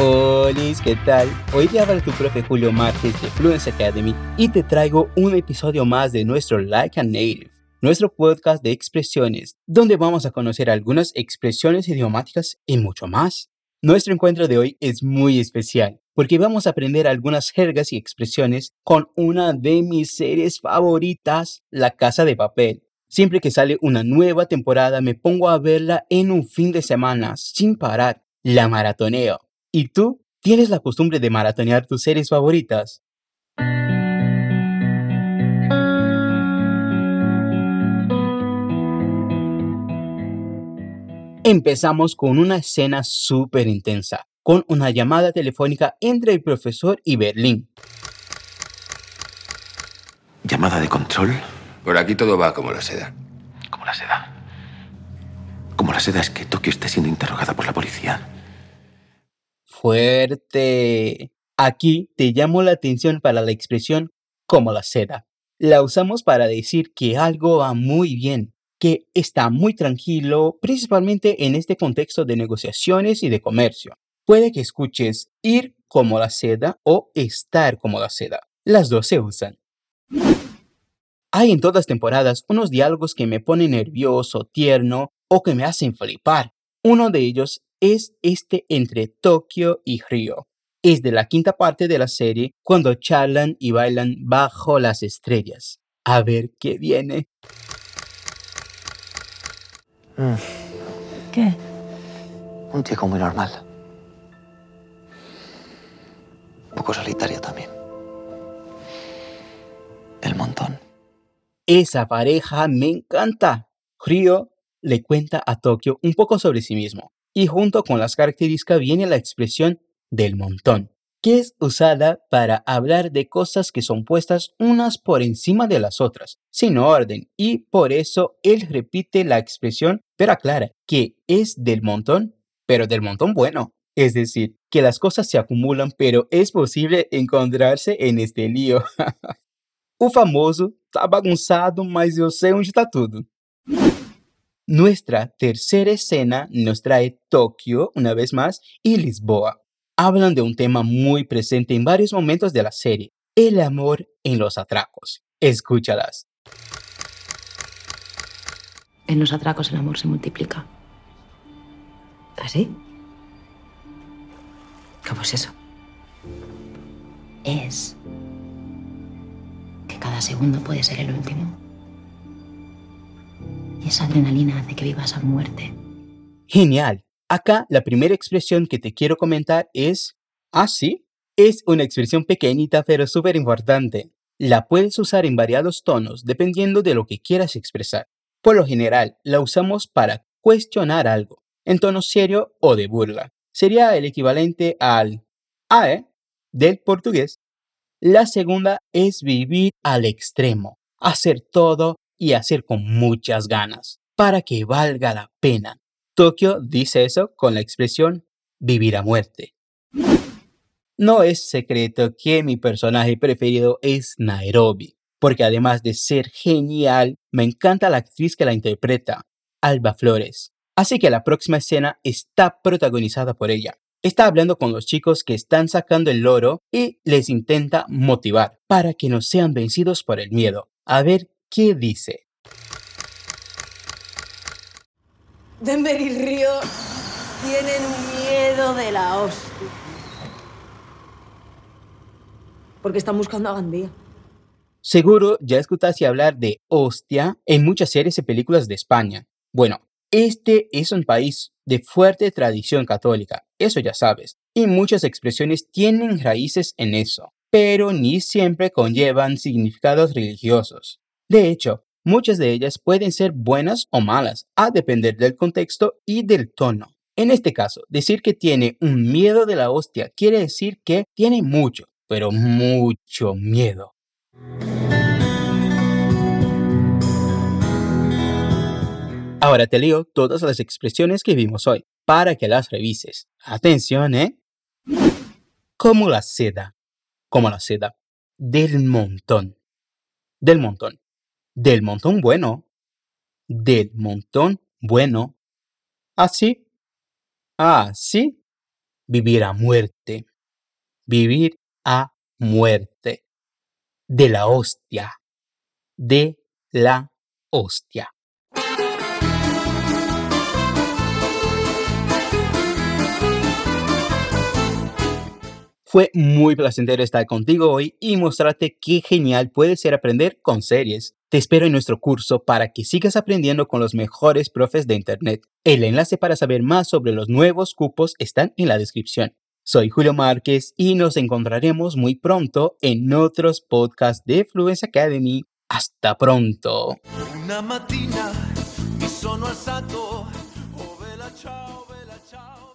Hola, ¿qué tal? Hoy te habla tu profe Julio Márquez de Fluence Academy y te traigo un episodio más de nuestro Like a Native, nuestro podcast de expresiones, donde vamos a conocer algunas expresiones idiomáticas y mucho más. Nuestro encuentro de hoy es muy especial porque vamos a aprender algunas jergas y expresiones con una de mis series favoritas, La Casa de Papel. Siempre que sale una nueva temporada me pongo a verla en un fin de semana sin parar. La maratoneo. ¿Y tú? ¿Tienes la costumbre de maratonear tus series favoritas? Empezamos con una escena súper intensa, con una llamada telefónica entre el profesor y Berlín. ¿Llamada de control? Por aquí todo va como la seda. Como la seda. Como la seda es que Tokio esté siendo interrogada por la policía. Fuerte. Aquí te llamo la atención para la expresión como la seda. La usamos para decir que algo va muy bien, que está muy tranquilo, principalmente en este contexto de negociaciones y de comercio. Puede que escuches ir como la seda o estar como la seda. Las dos se usan. Hay en todas temporadas unos diálogos que me ponen nervioso, tierno o que me hacen flipar. Uno de ellos es este entre Tokio y Río. Es de la quinta parte de la serie cuando charlan y bailan bajo las estrellas. A ver qué viene. Mm. ¿Qué? Un chico muy normal. Un poco solitario también. El montón. Esa pareja me encanta. Río le cuenta a Tokio un poco sobre sí mismo y junto con las características viene la expresión del montón, que es usada para hablar de cosas que son puestas unas por encima de las otras, sin orden, y por eso él repite la expresión, pero aclara que es del montón, pero del montón bueno. Es decir, que las cosas se acumulan, pero es posible encontrarse en este lío. o famoso tá bagunçado, mas eu sei onde está tudo. Nuestra tercera escena nos trae Tokio, una vez más, y Lisboa. Hablan de un tema muy presente en varios momentos de la serie, el amor en los atracos. Escúchalas. En los atracos el amor se multiplica. ¿Así? ¿Cómo es eso? Es que cada segundo puede ser el último. Adrenalina hace que vivas a muerte. Genial. Acá la primera expresión que te quiero comentar es, ¿ah, sí? Es una expresión pequeñita pero súper importante. La puedes usar en variados tonos dependiendo de lo que quieras expresar. Por lo general, la usamos para cuestionar algo, en tono serio o de burla. Sería el equivalente al AE del portugués. La segunda es vivir al extremo, hacer todo y hacer con muchas ganas, para que valga la pena. Tokio dice eso con la expresión vivir a muerte. No es secreto que mi personaje preferido es Nairobi, porque además de ser genial, me encanta la actriz que la interpreta, Alba Flores. Así que la próxima escena está protagonizada por ella. Está hablando con los chicos que están sacando el loro y les intenta motivar para que no sean vencidos por el miedo. A ver ¿Qué dice? Denver y Río tienen miedo de la hostia. Porque están buscando a Gandía. Seguro ya escuchaste hablar de hostia en muchas series y películas de España. Bueno, este es un país de fuerte tradición católica, eso ya sabes, y muchas expresiones tienen raíces en eso, pero ni siempre conllevan significados religiosos. De hecho, muchas de ellas pueden ser buenas o malas, a depender del contexto y del tono. En este caso, decir que tiene un miedo de la hostia quiere decir que tiene mucho, pero mucho miedo. Ahora te leo todas las expresiones que vimos hoy para que las revises. Atención, ¿eh? Como la seda. Como la seda. Del montón. Del montón. Del montón bueno. Del montón bueno. Así. Así. vivir a muerte. Vivir a muerte. De la hostia. De la hostia. Fue muy placentero estar contigo hoy y mostrarte qué genial puede ser aprender con series. Te espero en nuestro curso para que sigas aprendiendo con los mejores profes de Internet. El enlace para saber más sobre los nuevos cupos está en la descripción. Soy Julio Márquez y nos encontraremos muy pronto en otros podcasts de Fluence Academy. Hasta pronto. Una ciao.